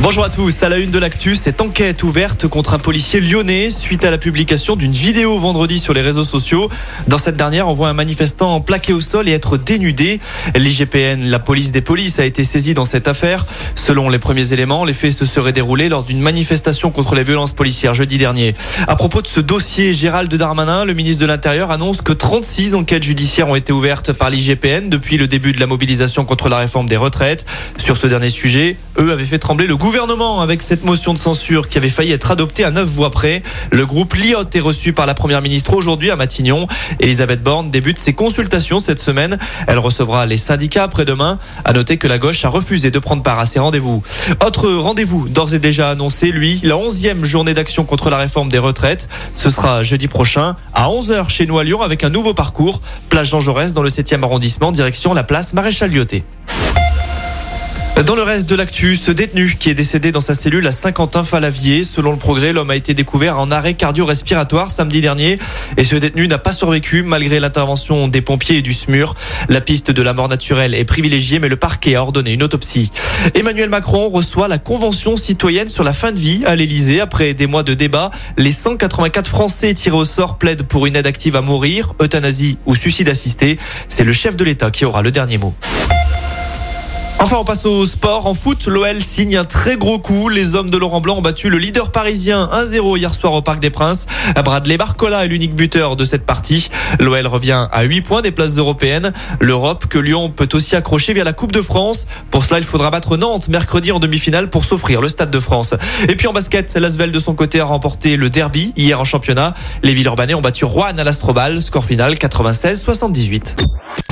Bonjour à tous, à la une de l'actu, cette enquête ouverte contre un policier lyonnais suite à la publication d'une vidéo vendredi sur les réseaux sociaux. Dans cette dernière, on voit un manifestant plaqué au sol et être dénudé. L'IGPN, la police des polices, a été saisie dans cette affaire. Selon les premiers éléments, les faits se seraient déroulés lors d'une manifestation contre les violences policières jeudi dernier. À propos de ce dossier, Gérald Darmanin, le ministre de l'Intérieur, annonce que 36 enquêtes judiciaires ont été ouvertes par l'IGPN depuis le début de la mobilisation contre la réforme des retraites. Sur ce dernier sujet, eux avaient fait trembler le gouvernement avec cette motion de censure qui avait failli être adoptée à neuf voix près. Le groupe Liot est reçu par la première ministre aujourd'hui à Matignon. Elisabeth Borne débute ses consultations cette semaine. Elle recevra les syndicats après-demain. À noter que la gauche a refusé de prendre part à ces rendez-vous. Autre rendez-vous d'ores et déjà annoncé, lui, la onzième journée d'action contre la réforme des retraites. Ce sera jeudi prochain à 11h chez nous à Lyon avec un nouveau parcours. Place Jean Jaurès dans le 7e arrondissement, direction la place Maréchal Lyoté. Dans le reste de l'actu, ce détenu qui est décédé dans sa cellule à Saint-Quentin-Falavier, selon le progrès, l'homme a été découvert en arrêt cardio-respiratoire samedi dernier et ce détenu n'a pas survécu malgré l'intervention des pompiers et du SMUR. La piste de la mort naturelle est privilégiée mais le parquet a ordonné une autopsie. Emmanuel Macron reçoit la convention citoyenne sur la fin de vie à l'Elysée après des mois de débat. Les 184 Français tirés au sort plaident pour une aide active à mourir, euthanasie ou suicide assisté. C'est le chef de l'État qui aura le dernier mot. Enfin, on passe au sport. En foot, l'OL signe un très gros coup. Les hommes de Laurent Blanc ont battu le leader parisien 1-0 hier soir au Parc des Princes. Bradley Barcola est l'unique buteur de cette partie. L'OL revient à 8 points des places européennes. L'Europe que Lyon peut aussi accrocher via la Coupe de France. Pour cela, il faudra battre Nantes mercredi en demi-finale pour s'offrir le Stade de France. Et puis en basket, Lasvel de son côté a remporté le derby hier en championnat. Les Villeurbanais ont battu Rouen à l'Astrobal. Score final 96-78.